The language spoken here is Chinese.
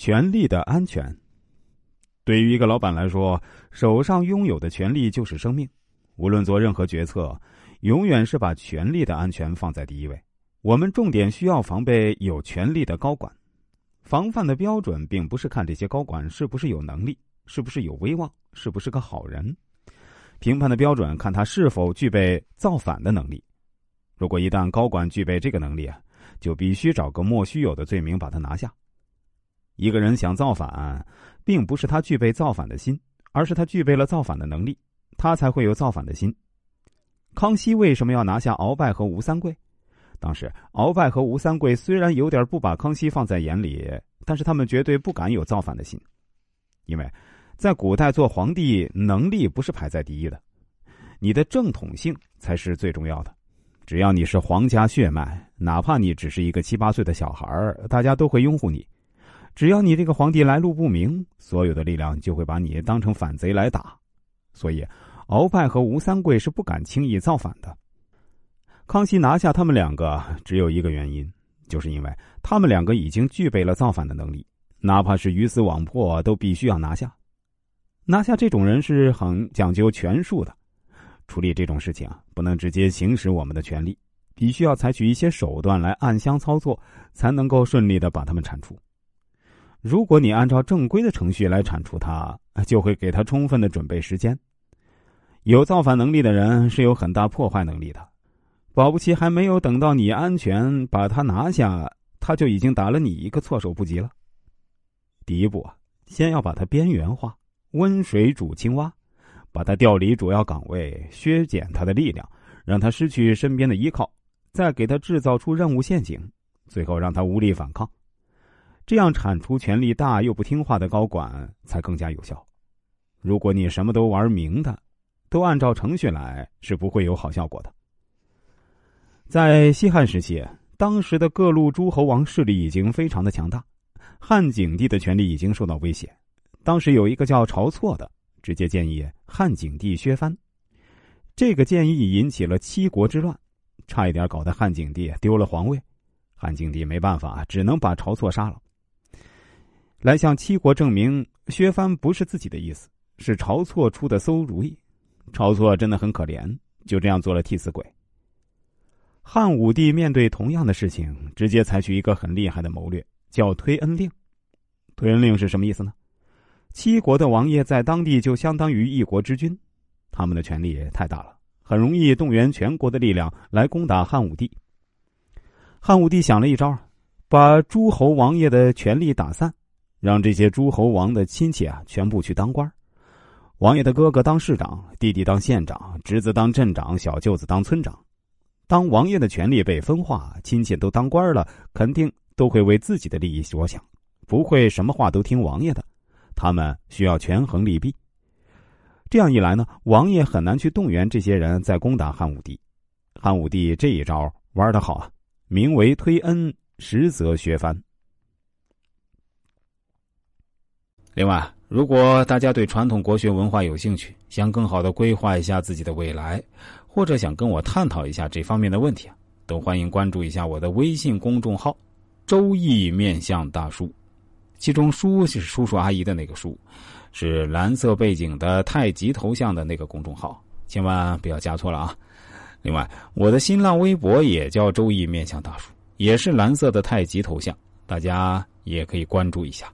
权力的安全。对于一个老板来说，手上拥有的权力就是生命。无论做任何决策，永远是把权力的安全放在第一位。我们重点需要防备有权力的高管。防范的标准并不是看这些高管是不是有能力，是不是有威望，是不是个好人。评判的标准看他是否具备造反的能力。如果一旦高管具备这个能力啊，就必须找个莫须有的罪名把他拿下。一个人想造反，并不是他具备造反的心，而是他具备了造反的能力，他才会有造反的心。康熙为什么要拿下鳌拜和吴三桂？当时鳌拜和吴三桂虽然有点不把康熙放在眼里，但是他们绝对不敢有造反的心，因为在古代做皇帝能力不是排在第一的，你的正统性才是最重要的。只要你是皇家血脉，哪怕你只是一个七八岁的小孩大家都会拥护你。只要你这个皇帝来路不明，所有的力量就会把你当成反贼来打。所以，鳌拜和吴三桂是不敢轻易造反的。康熙拿下他们两个，只有一个原因，就是因为他们两个已经具备了造反的能力，哪怕是鱼死网破，都必须要拿下。拿下这种人是很讲究权术的。处理这种事情啊，不能直接行使我们的权利，必须要采取一些手段来暗箱操作，才能够顺利的把他们铲除。如果你按照正规的程序来铲除他，就会给他充分的准备时间。有造反能力的人是有很大破坏能力的，保不齐还没有等到你安全把他拿下，他就已经打了你一个措手不及了。第一步啊，先要把他边缘化，温水煮青蛙。把他调离主要岗位，削减他的力量，让他失去身边的依靠，再给他制造出任务陷阱，最后让他无力反抗。这样铲除权力大又不听话的高管才更加有效。如果你什么都玩明的，都按照程序来，是不会有好效果的。在西汉时期，当时的各路诸侯王势力已经非常的强大，汉景帝的权力已经受到威胁。当时有一个叫晁错的。直接建议汉景帝削藩，这个建议引起了七国之乱，差一点搞得汉景帝丢了皇位。汉景帝没办法，只能把晁错杀了，来向七国证明削藩不是自己的意思，是晁错出的馊主意。晁错真的很可怜，就这样做了替死鬼。汉武帝面对同样的事情，直接采取一个很厉害的谋略，叫推恩令。推恩令是什么意思呢？七国的王爷在当地就相当于一国之君，他们的权力太大了，很容易动员全国的力量来攻打汉武帝。汉武帝想了一招，把诸侯王爷的权力打散，让这些诸侯王的亲戚啊全部去当官王爷的哥哥当市长，弟弟当县长，侄子当镇长，小舅子当村长。当王爷的权力被分化，亲戚都当官了，肯定都会为自己的利益着想，不会什么话都听王爷的。他们需要权衡利弊，这样一来呢，王爷很难去动员这些人再攻打汉武帝。汉武帝这一招玩的好啊，名为推恩，实则削藩。另外，如果大家对传统国学文化有兴趣，想更好的规划一下自己的未来，或者想跟我探讨一下这方面的问题啊，都欢迎关注一下我的微信公众号“周易面相大叔”。其中“叔”是叔叔阿姨的那个“叔”，是蓝色背景的太极头像的那个公众号，千万不要加错了啊！另外，我的新浪微博也叫“周易面相大叔”，也是蓝色的太极头像，大家也可以关注一下。